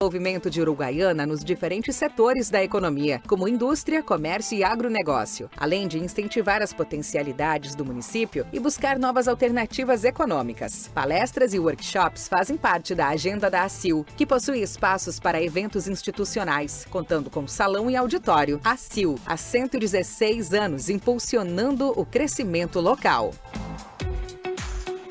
Movimento de Uruguaiana nos diferentes setores da economia, como indústria, comércio e agronegócio, além de incentivar as potencialidades do município e buscar novas alternativas econômicas. Palestras e workshops fazem parte da agenda da ACIL, que possui espaços para eventos institucionais, contando com salão e auditório. ACIL, há 116 anos impulsionando o crescimento local.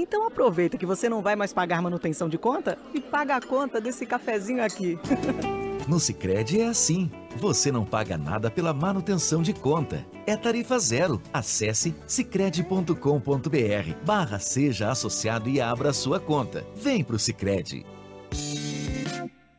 Então aproveita que você não vai mais pagar manutenção de conta e paga a conta desse cafezinho aqui. No Sicredi é assim. Você não paga nada pela manutenção de conta. É tarifa zero. Acesse sicredi.com.br barra seja associado e abra sua conta. Vem pro Sicredi.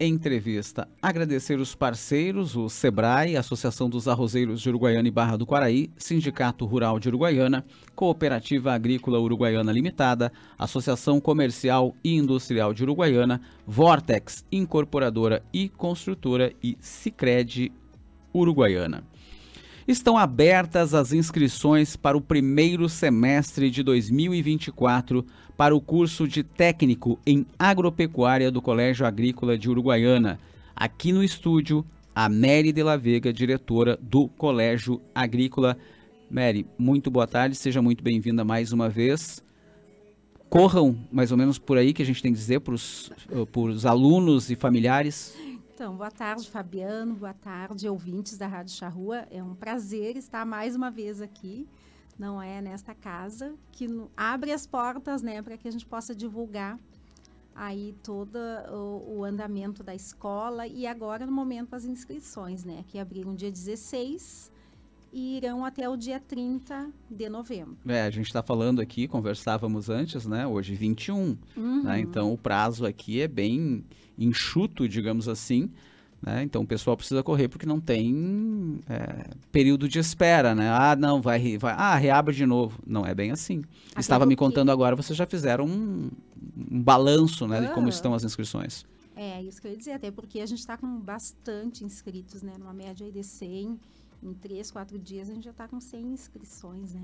entrevista. Agradecer os parceiros, o SEBRAE, Associação dos Arrozeiros de Uruguaiana e Barra do Quaraí, Sindicato Rural de Uruguaiana, Cooperativa Agrícola Uruguaiana Limitada, Associação Comercial e Industrial de Uruguaiana, Vortex, Incorporadora e Construtora e Sicredi Uruguaiana. Estão abertas as inscrições para o primeiro semestre de 2024 para o curso de técnico em agropecuária do Colégio Agrícola de Uruguaiana. Aqui no estúdio, a Mary de la Vega, diretora do Colégio Agrícola. Mary, muito boa tarde, seja muito bem-vinda mais uma vez. Corram mais ou menos por aí que a gente tem que dizer para os alunos e familiares. Então, boa tarde, Fabiano. Boa tarde, ouvintes da Rádio Charrua. É um prazer estar mais uma vez aqui. Não é nesta casa que abre as portas, né, para que a gente possa divulgar aí todo o, o, andamento da escola e agora no momento as inscrições, né, que abriram dia 16 e irão até o dia 30 de novembro. É, a gente está falando aqui, conversávamos antes, né? Hoje 21, uhum. né? Então o prazo aqui é bem enxuto, digamos assim. Né? Então o pessoal precisa correr porque não tem é, período de espera, né? Ah, não, vai, vai, ah, reabre de novo. Não é bem assim. Até Estava me contando agora, vocês já fizeram um, um balanço, né, de como estão as inscrições. É, isso que eu ia dizer, até porque a gente está com bastante inscritos, né? Numa média aí de 100, em 3, 4 dias a gente já está com 100 inscrições, né?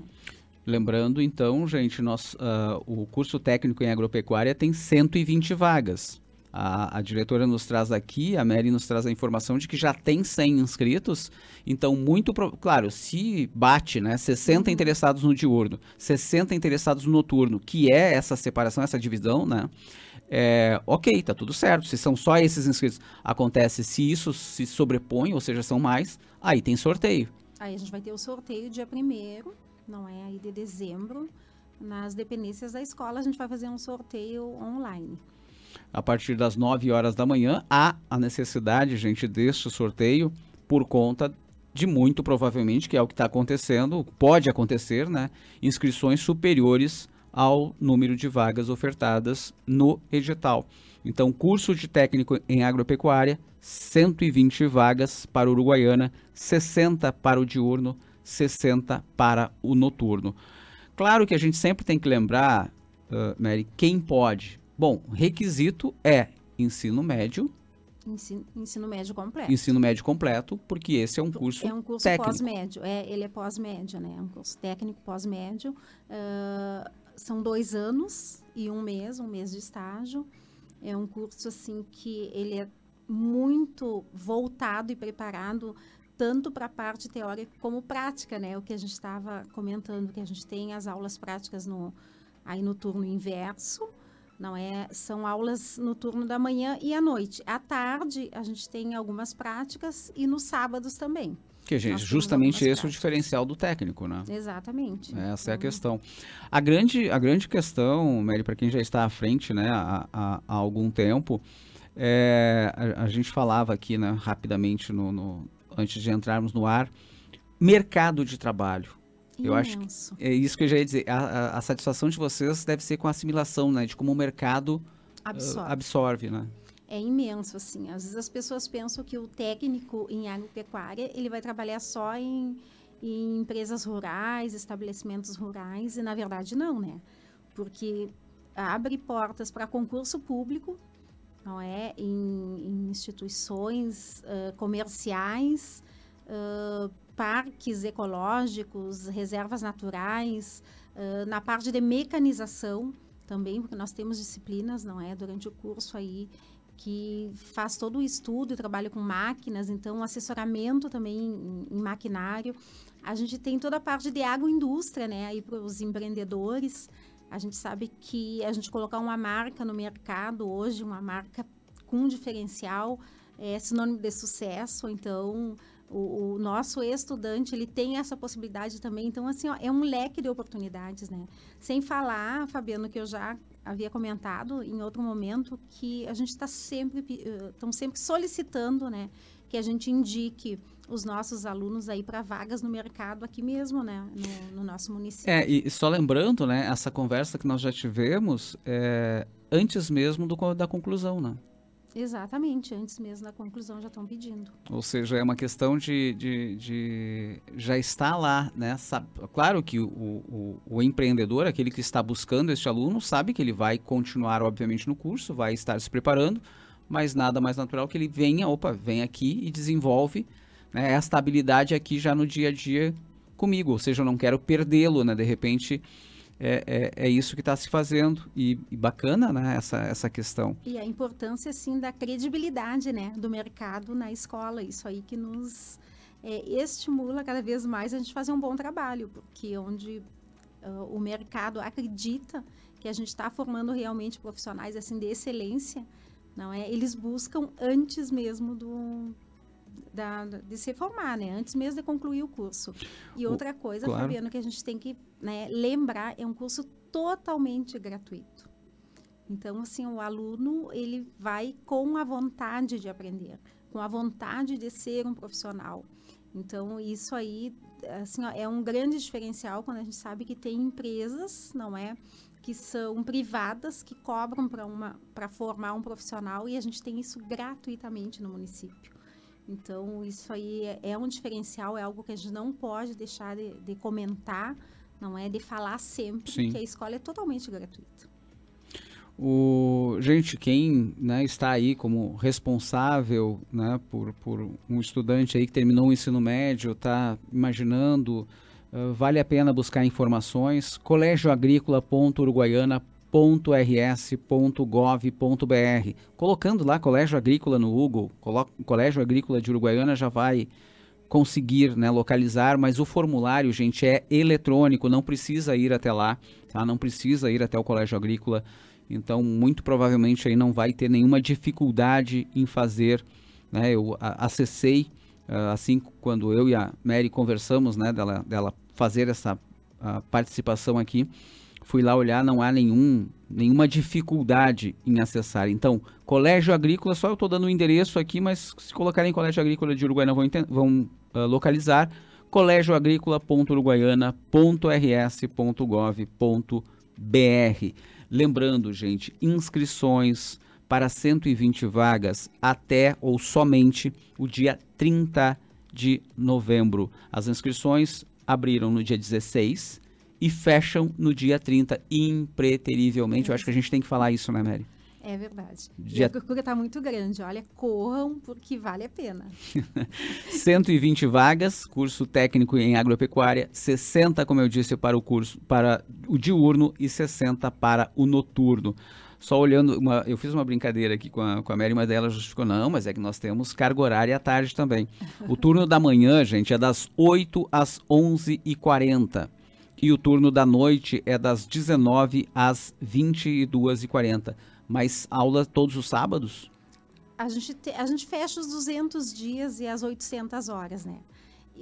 Lembrando, então, gente, nós, uh, o curso técnico em agropecuária tem 120 vagas. A, a, diretora nos traz aqui, a Mary nos traz a informação de que já tem 100 inscritos. Então, muito. Claro, se bate, né? 60 uhum. interessados no diurno, 60 interessados no noturno, que é essa separação, essa divisão, né? É, ok, tá tudo certo. Se são só esses inscritos, acontece se isso se sobrepõe, ou seja, são mais, aí tem sorteio. Aí a gente vai ter o sorteio dia 1 não é? Aí de dezembro, nas dependências da escola, a gente vai fazer um sorteio online a partir das 9 horas da manhã. Há a necessidade, gente, deste sorteio por conta de muito provavelmente, que é o que está acontecendo, pode acontecer, né? Inscrições superiores ao número de vagas ofertadas no edital. Então, curso de técnico em agropecuária, 120 vagas para Uruguaiana, 60 para o diurno, 60 para o noturno. Claro que a gente sempre tem que lembrar, uh, Mary, quem pode. Bom, requisito é ensino médio. Ensino, ensino médio completo. Ensino médio completo, porque esse é um curso É um curso pós-médio, é, ele é pós-médio, né? É um curso técnico pós-médio. Uh, são dois anos e um mês, um mês de estágio. É um curso, assim, que ele é muito voltado e preparado tanto para a parte teórica como prática, né? O que a gente estava comentando, que a gente tem as aulas práticas no, aí no turno inverso, não é? São aulas no turno da manhã e à noite. À tarde, a gente tem algumas práticas e nos sábados também. Que, gente, justamente esse é o diferencial do técnico, né? Exatamente. Essa é a questão. A grande, a grande questão, Mary, para quem já está à frente, né, há, há, há algum tempo, é, a, a, gente falava aqui, né, rapidamente, no, no, antes de entrarmos no ar, mercado de trabalho. Eu acho que é isso que eu já ia dizer. A, a, a, satisfação de vocês deve ser com a assimilação, né? De como o mercado absorve, uh, absorve né? É imenso, assim. Às vezes as pessoas pensam que o técnico em agropecuária, ele vai trabalhar só em, em empresas rurais, estabelecimentos rurais, e na verdade não, né? Porque abre portas para concurso público, não é? Em, em instituições uh, comerciais, uh, parques ecológicos, reservas naturais, uh, na parte de mecanização também, porque nós temos disciplinas, não é, durante o curso aí que faz todo o estudo e trabalha com máquinas, então assessoramento também em, em maquinário. A gente tem toda a parte de agroindústria, né, aí para os empreendedores. A gente sabe que a gente colocar uma marca no mercado hoje, uma marca com diferencial, é sinônimo de sucesso. Então, o, o, nosso estudante ele tem essa possibilidade também. Então, assim, ó, é um leque de oportunidades, né? Sem falar, Fabiano, que eu já havia comentado em outro momento, que a gente está sempre, estão sempre solicitando, né? Que a gente indique os nossos alunos aí para vagas no mercado aqui mesmo, né? No, no, nosso município. É, e só lembrando, né? Essa conversa que nós já tivemos é, antes mesmo do, da conclusão, né? Exatamente, antes mesmo da conclusão já estão pedindo. Ou seja, é uma questão de, de, de já está lá, né? Claro que o, o, o, empreendedor, aquele que está buscando este aluno, sabe que ele vai continuar, obviamente, no curso, vai estar se preparando, mas nada mais natural que ele venha, opa, vem aqui e desenvolve né, esta habilidade aqui já no dia a dia comigo. Ou seja, eu não quero perdê-lo, né? De repente é, é, é isso que está se fazendo e, e, bacana né, essa, essa questão. E a importância, sim, da credibilidade né, do mercado na escola, isso aí que nos é, estimula cada vez mais a gente fazer um bom trabalho, porque onde uh, o mercado acredita que a gente está formando realmente profissionais assim de excelência, não é? Eles buscam antes mesmo do, da, de se formar, né? Antes mesmo de concluir o curso. E outra coisa, claro. Fabiano, que a gente tem que né, lembrar, é um curso totalmente gratuito. Então, assim, o aluno, ele vai com a vontade de aprender, com a vontade de ser um profissional. Então, isso aí, assim, ó, é um grande diferencial quando a gente sabe que tem empresas, não é? Que são privadas, que cobram para formar um profissional e a gente tem isso gratuitamente no município. Então, isso aí é, é, um diferencial, é algo que a gente não pode deixar de, de comentar, não é de falar sempre Sim. que a escola é totalmente gratuita. O, gente, quem né, está aí como responsável né, por, por um estudante aí que terminou o ensino médio, está imaginando, uh, vale a pena buscar informações, colégioagrícola.uruguaiana.com www.rs.gov.br. Colocando lá Colégio Agrícola no Google, Colégio Agrícola de Uruguaiana já vai conseguir né, localizar, mas o formulário, gente, é eletrônico, não precisa ir até lá, tá? Não precisa ir até o Colégio Agrícola. Então, muito provavelmente aí não vai ter nenhuma dificuldade em fazer. Né? Eu acessei uh, assim quando eu e a Mary conversamos, né, dela, dela fazer essa uh, participação aqui fui lá olhar, não há nenhum, nenhuma dificuldade em acessar. Então, Colégio Agrícola, só eu estou dando o um endereço aqui, mas se colocarem Colégio Agrícola de Uruguaiana vão, vão uh, localizar colégioagrícola.uruguaiana.rs.gov.br. Lembrando, gente, inscrições para 120 vagas até ou somente o dia 30 de novembro. As inscrições abriram no dia 16 e fecham no dia 30, impreterivelmente. Eu acho que a gente tem que falar isso, né, Mary? É verdade. Dia... E a procura está muito grande. Olha, corram porque vale a pena. 120 vagas, curso técnico em agropecuária, 60, como eu disse, para o curso para o diurno e 60 para o noturno. Só olhando, uma, eu fiz uma brincadeira aqui com a, com a Mary, mas ela justificou, não, mas é que nós temos carga horária à tarde também. O turno da manhã, gente, é das 8 às 11h40 e o turno da noite é das 19 às 22h40. Mas aula todos os sábados? A gente, te, a gente fecha os 200 dias e as 800 horas, né?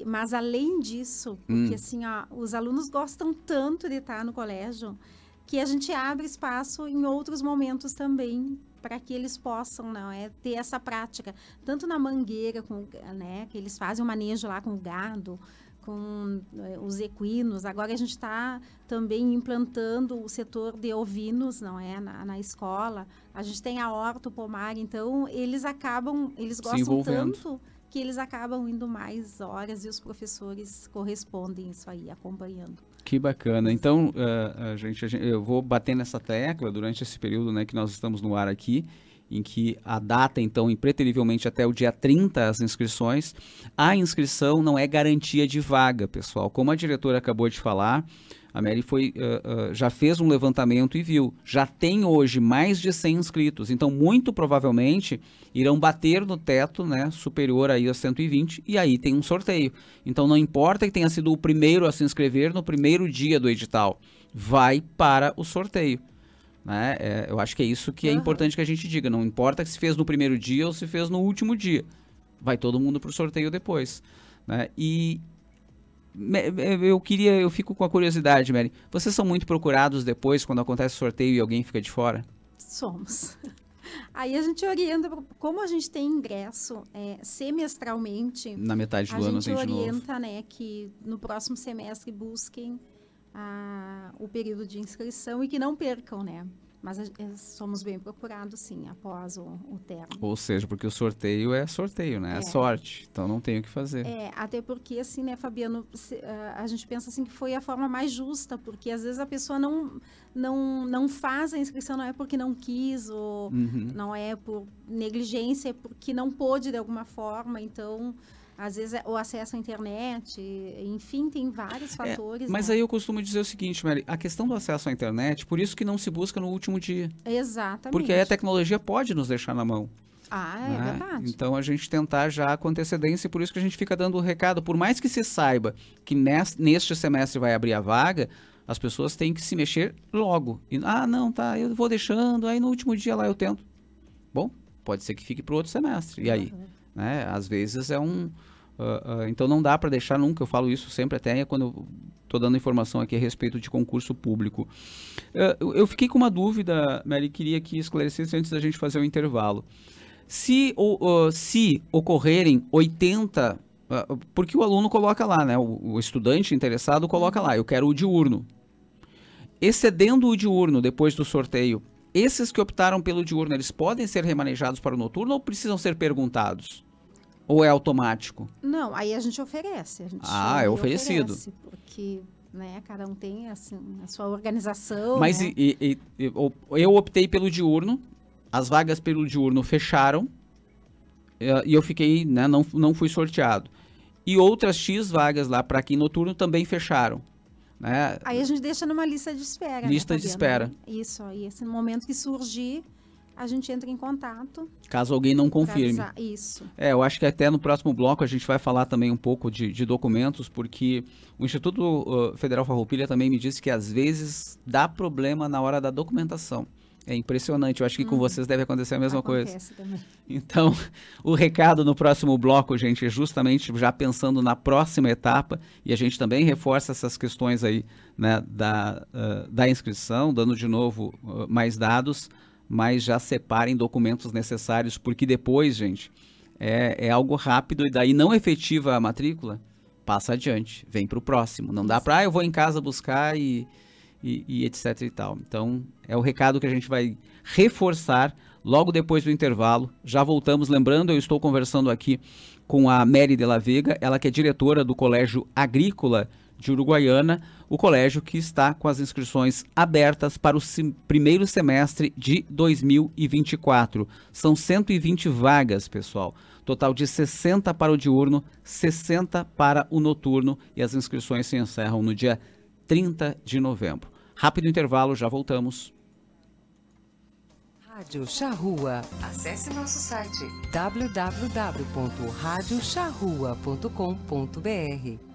Mas além disso, porque hum. assim, ó, os alunos gostam tanto de estar no colégio que a gente abre espaço em outros momentos também para que eles possam não é ter essa prática tanto na mangueira com né que eles fazem o manejo lá com o gado com eh, os equinos. Agora a gente está também implantando o setor de ovinos, não é, na, na, escola. A gente tem a horta, o pomar, então eles acabam, eles gostam tanto que eles acabam indo mais horas e os professores correspondem isso aí, acompanhando. Que bacana. Então, uh, a gente, a gente, eu vou bater nessa tecla durante esse período né, que nós estamos no ar aqui em que a data, então, impreterivelmente até o dia 30 as inscrições. A inscrição não é garantia de vaga, pessoal. Como a diretora acabou de falar, a Mary foi, uh, uh, já fez um levantamento e viu, já tem hoje mais de 100 inscritos, então muito provavelmente irão bater no teto, né, superior aí a 120 e aí tem um sorteio. Então não importa que tenha sido o primeiro a se inscrever no primeiro dia do edital, vai para o sorteio. Né? É, eu acho que é isso que é importante que a gente diga. Não importa se fez no primeiro dia ou se fez no último dia. Vai todo mundo para o sorteio depois. Né? E eu queria, eu fico com a curiosidade, Mary. Vocês são muito procurados depois quando acontece sorteio e alguém fica de fora? Somos. Aí a gente orienta, como a gente tem ingresso é, semestralmente. Na metade do a ano gente orienta, né, que no próximo semestre busquem a, o período de inscrição e que não percam, né? Mas a, é, somos bem procurados, sim, após o, o termo. Ou seja, porque o sorteio é sorteio, né? É, é sorte. Então não tem o que fazer. É, até porque, assim, né, Fabiano, se, a, a gente pensa assim que foi a forma mais justa, porque às vezes a pessoa não, não, não faz a inscrição, não é porque não quis, ou uhum. não é por negligência, é porque não pôde de alguma forma. Então, às vezes é o acesso à internet, enfim, tem vários é, fatores. É, mas né? aí eu costumo dizer o seguinte, Mary, a questão do acesso à internet, por isso que não se busca no último dia. Exatamente. Porque aí a tecnologia pode nos deixar na mão. Ah, é né? verdade. Então a gente tentar já com antecedência, por isso que a gente fica dando o recado. Por mais que se saiba que neste semestre vai abrir a vaga, as pessoas têm que se mexer logo. E, ah, não, tá, eu vou deixando, aí no último dia lá eu tento. Bom, pode ser que fique para outro semestre. E aí? Uhum. Né? Às vezes é um. Uh, uh, então não dá para deixar nunca, eu falo isso sempre até quando estou dando informação aqui a respeito de concurso público. Uh, eu fiquei com uma dúvida, Mary, queria que esclarecesse antes da gente fazer o intervalo. Se, se ocorrerem 80, porque o aluno coloca lá, né, o, o estudante interessado coloca lá, eu quero o diurno. Excedendo o diurno depois do sorteio, esses que optaram pelo diurno, eles podem ser remanejados para o noturno ou precisam ser perguntados? Ou é automático? Não, aí a gente oferece. A gente ah, é oferecido. Oferece, porque né, cada um tem assim, a sua organização. Mas né? e, e, eu optei pelo diurno, as vagas pelo diurno fecharam e eu fiquei, né, não, não fui sorteado. E outras X vagas lá para aqui noturno também fecharam. Né? Aí a gente deixa numa lista de espera. né, Lista de Fabiana? espera. Isso, aí esse momento que surgir, a gente entra em contato. Caso alguém não confirme. Isso. É, eu acho que até no próximo bloco a gente vai falar também um pouco de, de documentos, porque o Instituto uh, Federal Farroupilha também me disse que às vezes dá problema na hora da documentação. É impressionante, eu acho que com Uhum. vocês deve acontecer a mesma coisa. Acontece também. Então, o recado no próximo bloco, gente, é justamente já pensando na próxima etapa, e a gente também reforça essas questões aí né, da, ah, da inscrição, dando de novo ah, mais dados, mas já separem documentos necessários, porque depois, gente, é, é algo rápido e daí não efetiva a matrícula, passa adiante, vem para o próximo. Não dá para, ah, eu vou em casa buscar e, e, e etc e tal. Então, é o recado que a gente vai reforçar logo depois do intervalo. Já voltamos, lembrando, eu estou conversando aqui com a Mary de la Vega, ela que é diretora do Colégio Agrícola de Uruguaiana, o colégio que está com as inscrições abertas para o primeiro semestre de 2024. São 120 vagas, pessoal. Total de 60 para o diurno, 60 para o noturno e as inscrições se encerram no dia 30 de novembro. Rápido intervalo, já voltamos. Rádio Charrua. Acesse nosso site www.radiocharrua.com.br.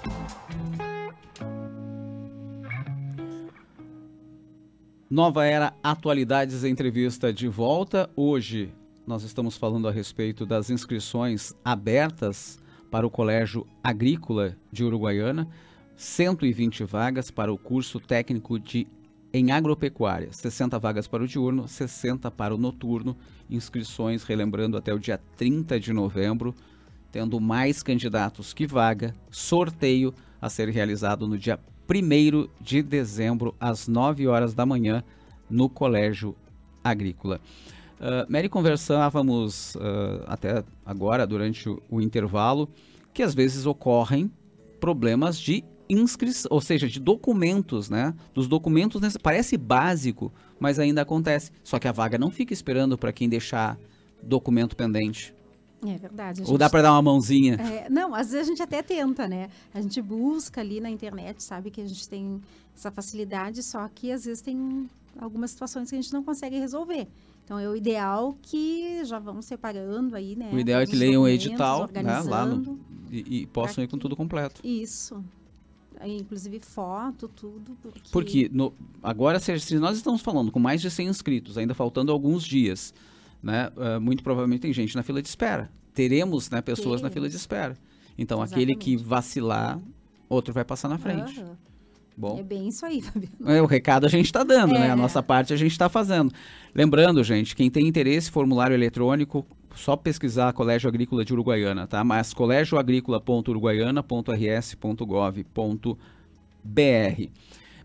Nova Era Atualidades Entrevista de volta. Hoje nós estamos falando a respeito das inscrições abertas para o Colégio Agrícola de Uruguaiana. 120 vagas para o curso técnico de em agropecuária, 60 vagas para o diurno, 60 para o noturno. Inscrições, relembrando, até o dia 30 de novembro, tendo mais candidatos que vaga. Sorteio a ser realizado no dia 1 de dezembro, às 9 horas da manhã, no Colégio Agrícola. Uh, Mary, conversávamos uh, até agora, durante o, o intervalo, que às vezes ocorrem problemas de inscrição, ou seja, de documentos, né? Dos documentos, parece básico, mas ainda acontece. Só que a vaga não fica esperando para quem deixar documento pendente. É verdade. Ou dá para dar uma mãozinha? É, não, às vezes a gente até tenta, né? A gente busca ali na internet, sabe que a gente tem essa facilidade, só que às vezes tem algumas situações que a gente não consegue resolver. Então é o ideal que já vamos separando aí, né? O ideal é que leiam o edital, né, lá no, e, e possam ir com tudo completo. Isso. Inclusive foto, tudo. Porque, porque no, agora, se nós estamos falando com mais de 100 inscritos, ainda faltando alguns dias, né? Uh, muito provavelmente tem gente na fila de espera. Teremos né, pessoas Teremos. na fila de espera. Então, Exatamente. aquele que vacilar, outro vai passar na frente. Uhum. Bom. É bem isso aí, Fabiano. É, o recado a gente está dando, é. né? A nossa parte a gente está fazendo. Lembrando, gente, quem tem interesse, formulário eletrônico, só pesquisar Colégio Agrícola de Uruguaiana, tá? Mas colégioagrícola.uruguaiana.rs.gov.br.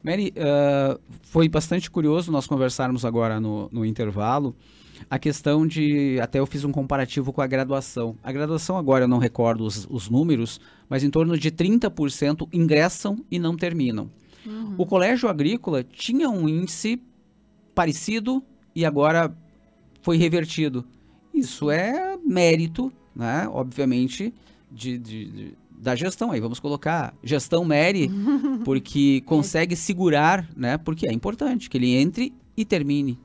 Mary, uh, foi bastante curioso nós conversarmos agora no, no intervalo a questão de. Até eu fiz um comparativo com a graduação. A graduação, agora eu não recordo os, os números, mas em torno de 30% ingressam e não terminam. Uhum. O colégio agrícola tinha um índice parecido e agora foi revertido. Isso é mérito, né? obviamente, de, de, de da gestão. Aí vamos colocar gestão Mary, porque consegue segurar, né? Porque é importante que ele entre e termine.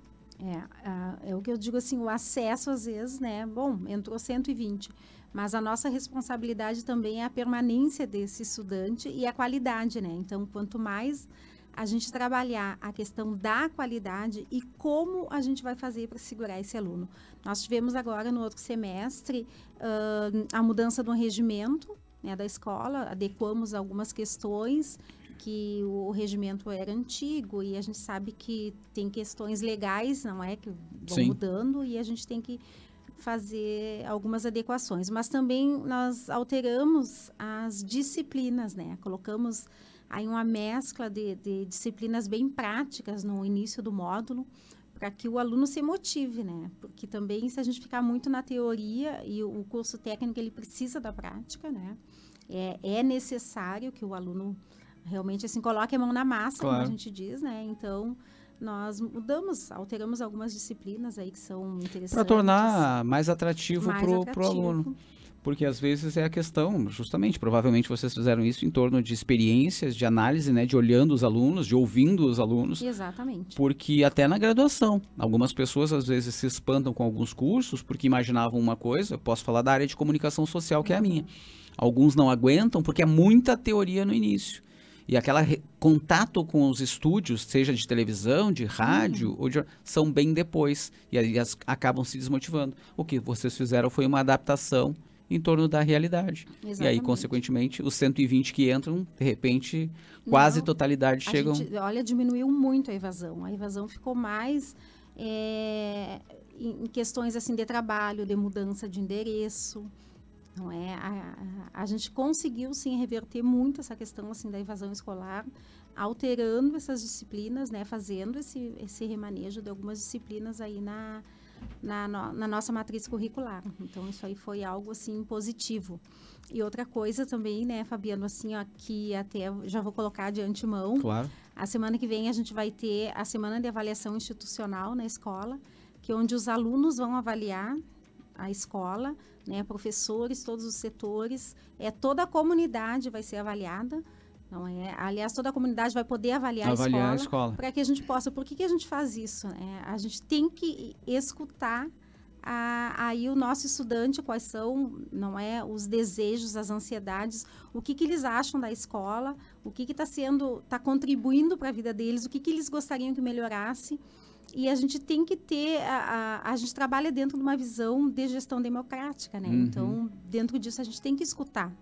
É, é o que eu digo assim, o acesso às vezes, né? Bom, entrou 120, mas a nossa responsabilidade também é a permanência desse estudante e a qualidade, né? Então, quanto mais a gente trabalhar a questão da qualidade e como a gente vai fazer para segurar esse aluno. Nós tivemos agora no outro semestre uh, a mudança do regimento né, da escola, adequamos algumas questões que o regimento era antigo e a gente sabe que tem questões legais, não é, que vão Sim. mudando e a gente tem que fazer algumas adequações, mas também nós alteramos as disciplinas, né? Colocamos aí uma mescla de, de disciplinas bem práticas no início do módulo para que o aluno se motive, né? Porque também se a gente ficar muito na teoria e o, curso técnico ele precisa da prática, né? É, é necessário que o aluno realmente assim coloque a mão na massa, claro. como a gente diz, né? Então nós mudamos, alteramos algumas disciplinas aí que são interessantes. Para tornar mais atrativo para o aluno. Porque às vezes é a questão, justamente, provavelmente vocês fizeram isso em torno de experiências, de análise, né? De olhando os alunos, de ouvindo os alunos. Exatamente. Porque até na graduação, algumas pessoas às vezes se espantam com alguns cursos porque imaginavam uma coisa, eu posso falar da área de comunicação social, que é a minha. Alguns não aguentam porque é muita teoria no início. E aquele contato com os estúdios, seja de televisão, de rádio, uhum. ou de, são bem depois. E aí as, acabam se desmotivando. O que vocês fizeram foi uma adaptação em torno da realidade. Exatamente. E aí, consequentemente, os 120 que entram, de repente, quase Não, totalidade chegam. Gente, olha, diminuiu muito a evasão. A evasão ficou mais é, em questões assim de trabalho, de mudança de endereço. Não é? A, a, a, gente conseguiu sim reverter muito essa questão assim da evasão escolar, alterando essas disciplinas, né, fazendo esse, esse remanejo de algumas disciplinas aí na, na, no, na nossa matriz curricular. Então isso aí foi algo assim positivo. E outra coisa também, né, Fabiano, assim, ó, que até já vou colocar de antemão. Claro. A semana que vem a gente vai ter a semana de avaliação institucional na escola, que é onde os alunos vão avaliar a escola, né, professores, todos os setores, é toda a comunidade vai ser avaliada. Não é? Aliás, toda a comunidade vai poder avaliar, avaliar a escola, escola. para que a gente possa. Por que, que a gente faz isso? É, a gente tem que escutar a, aí o nosso estudante quais são, não é, os desejos, as ansiedades, o que, que eles acham da escola, o que está sendo, está contribuindo para a vida deles, o que, que eles gostariam que melhorasse. E a gente tem que ter, a, a, a, gente trabalha dentro de uma visão de gestão democrática, né? Uhum. Então, dentro disso, a gente tem que escutar.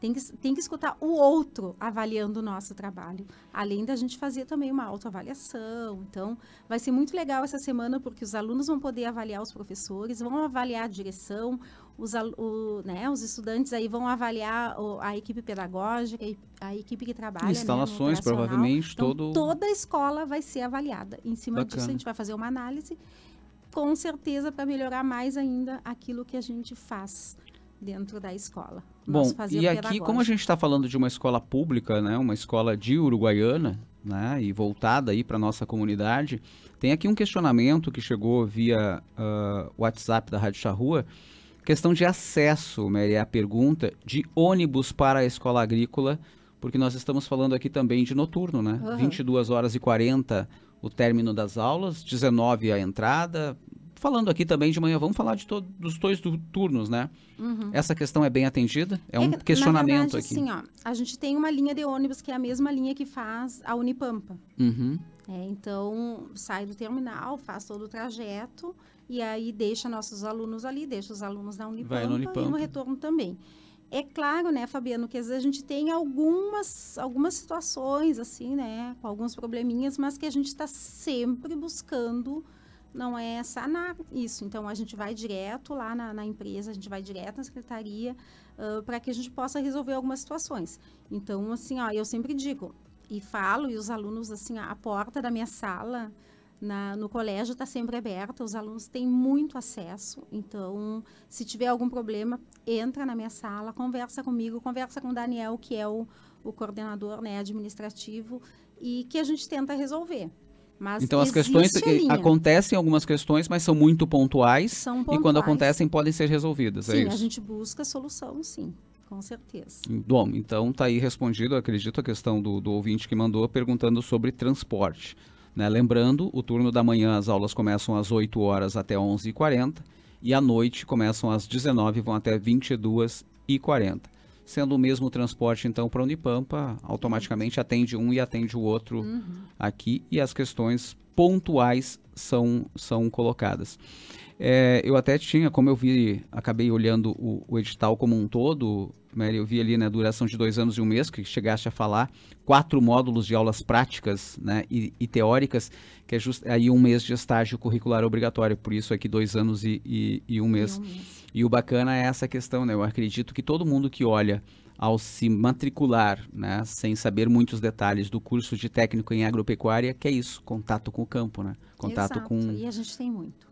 Tem que, tem que escutar o outro avaliando o nosso trabalho. Além da gente fazer também uma autoavaliação. Então, vai ser muito legal essa semana, porque os alunos vão poder avaliar os professores, vão avaliar a direção, os, o, né, os estudantes aí vão avaliar o, a equipe pedagógica, a equipe que trabalha. Instalações, né, provavelmente, então, todo. Toda a escola vai ser avaliada. Em cima Bacana. disso, a gente vai fazer uma análise, com certeza, para melhorar mais ainda aquilo que a gente faz dentro da escola. Bom, e aqui, como a gente está falando de uma escola pública, né, uma escola de Uruguaiana, né, e voltada aí para nossa comunidade, tem aqui um questionamento que chegou via uh, WhatsApp da Rádio Charrua, questão de acesso, Mary, é a pergunta de ônibus para a escola agrícola, porque nós estamos falando aqui também de noturno, né? Uhum. 22 horas e 40 o término das aulas, 19 a entrada. Falando aqui também de manhã, vamos falar de todos dos dois turnos, né? Uhum. Essa questão é bem atendida? É, é um questionamento verdade, aqui. Sim, ó, a gente tem uma linha de ônibus que é a mesma linha que faz a Unipampa. Uhum. É, então, sai do terminal, faz todo o trajeto e aí deixa nossos alunos ali, deixa os alunos na Unipampa, no Unipampa. e no retorno também. É claro, né, Fabiano, que às vezes a gente tem algumas, algumas situações, assim, né, com alguns probleminhas, mas que a gente está sempre buscando, não é sanar isso. Então, a gente vai direto lá na, na empresa, a gente vai direto na secretaria, uh, para que a gente possa resolver algumas situações. Então, assim, ó, eu sempre digo, e falo, e os alunos, assim, a porta da minha sala na, no colégio está sempre aberta, os alunos têm muito acesso. Então, se tiver algum problema, entra na minha sala, conversa comigo, conversa com o Daniel, que é o, o coordenador né, administrativo, e que a gente tenta resolver. Mas então as questões acontecem algumas questões, mas são muito pontuais, são pontuais. e quando acontecem podem ser resolvidas. Sim, é isso? a gente busca solução, sim. Com certeza. Bom, então está aí respondido, acredito, a questão do, do ouvinte que mandou perguntando sobre transporte. Né? Lembrando, o turno da manhã as aulas começam às 8 horas até 11h40 e à noite começam às 19 e vão até 22h40. Sendo o mesmo transporte, então, para Unipampa, automaticamente atende um e atende o outro uhum. aqui e as questões pontuais são, são colocadas. É, eu até tinha, como eu vi, acabei olhando o, o edital como um todo, Mary, eu vi ali na né, duração de dois anos e um mês, que chegaste a falar, quatro módulos de aulas práticas né, e, e teóricas, que é just, aí um mês de estágio curricular obrigatório, por isso aqui dois anos e, e, e um, mês. e um mês. E o bacana é essa questão, né? Eu acredito que todo mundo que olha ao se matricular, né, sem saber muitos detalhes do curso de técnico em agropecuária, que é isso, contato com o campo, né? Contato Exato. com... E a gente tem muito.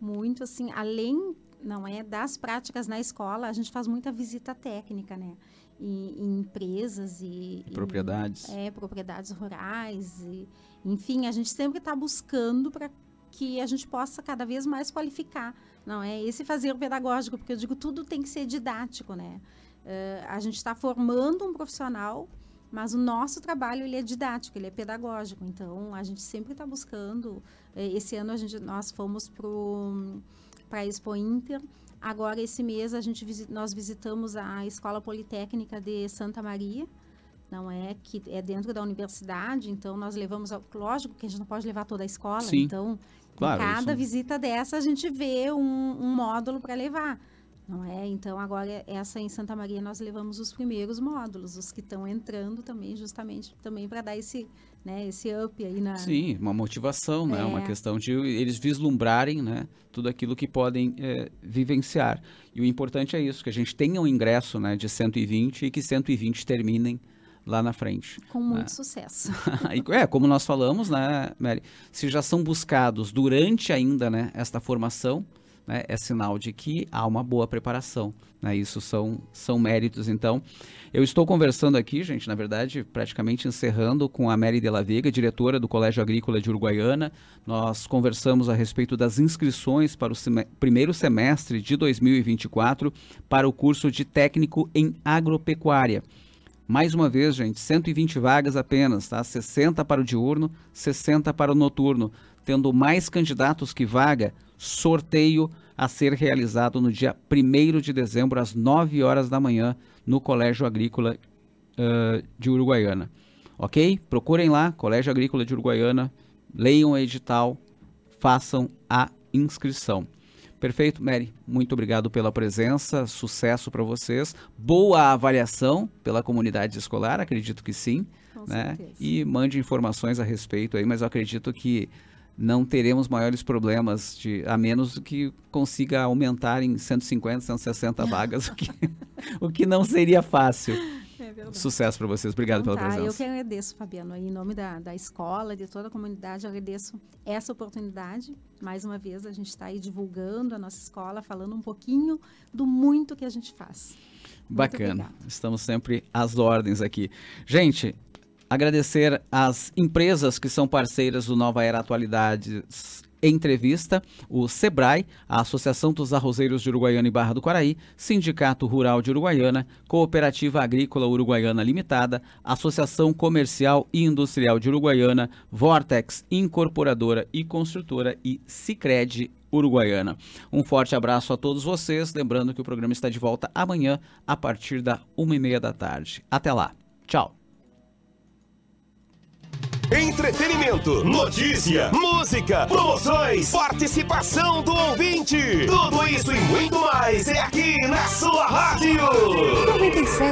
Muito, assim, além não é das práticas na escola, a gente faz muita visita técnica, né? Em, em empresas e, e propriedades. Em, é, propriedades rurais. E, enfim, a gente sempre está buscando para que a gente possa cada vez mais qualificar. Não é esse fazer pedagógico, porque eu digo tudo tem que ser didático, né? Uh, a gente está formando um profissional, mas o nosso trabalho ele é didático, ele é pedagógico. Então a gente sempre está buscando. Eh, esse ano a gente, nós fomos para para a Expo Inter. Agora, esse mês, a gente, nós visitamos a Escola Politécnica de Santa Maria, não é que é dentro da universidade, então nós levamos, lógico que a gente não pode levar toda a escola, Sim, então claro, cada isso. visita dessa a gente vê um, um módulo para levar, não é? Então agora essa em Santa Maria nós levamos os primeiros módulos, os que estão entrando também justamente também para dar esse né, esse up aí na... Sim, uma motivação, né? Uma questão de eles vislumbrarem, né? Tudo aquilo que podem é, vivenciar. E o importante é isso, que a gente tenha um ingresso né, de 120 e que 120 terminem lá na frente. Com muito né? sucesso. é, como nós falamos, né, Mary? Se já são buscados durante ainda né, esta formação, né, é sinal de que há uma boa preparação. Né? Isso são, são méritos, então. Eu estou conversando aqui, gente, na verdade, praticamente encerrando com a Mary de la Vega, diretora do Colégio Agrícola de Uruguaiana. Nós conversamos a respeito das inscrições para o sem primeiro semestre de 2024 para o curso de técnico em agropecuária. Mais uma vez, gente, 120 vagas apenas, tá? 60 para o diurno, 60 para o noturno. Tendo mais candidatos que vaga, sorteio a ser realizado no dia 1 de dezembro, às 9 horas da manhã, no Colégio Agrícola uh, de Uruguaiana. Ok? Procurem lá, Colégio Agrícola de Uruguaiana, leiam o edital, façam a inscrição. Perfeito, Mary. Muito obrigado pela presença, sucesso para vocês. Boa avaliação pela comunidade escolar, acredito que sim. Com né? certeza. E mande informações a respeito aí, mas eu acredito que não teremos maiores problemas, de, a menos que consiga aumentar em 150, 160 vagas, o que, o que não seria fácil. É Sucesso para vocês. Obrigado então, pela tá, presença. Eu que agradeço, Fabiano. Em nome da, da escola, de toda a comunidade, agradeço essa oportunidade. Mais uma vez, a gente está aí divulgando a nossa escola, falando um pouquinho do muito que a gente faz. Bacana. Estamos sempre às ordens aqui. Gente, agradecer às empresas que são parceiras do Nova Era Atualidades entrevista, o SEBRAE, a Associação dos Arrozeiros de Uruguaiana e Barra do Quaraí, Sindicato Rural de Uruguaiana, Cooperativa Agrícola Uruguaiana Limitada, Associação Comercial e Industrial de Uruguaiana, Vortex Incorporadora e Construtora e Sicredi Uruguaiana. Um forte abraço a todos vocês, lembrando que o programa está de volta amanhã a partir da uma e meia da tarde. Até lá. Tchau entretenimento, notícia, música, promoções, participação do ouvinte. Tudo isso e muito mais é aqui na sua rádio. 97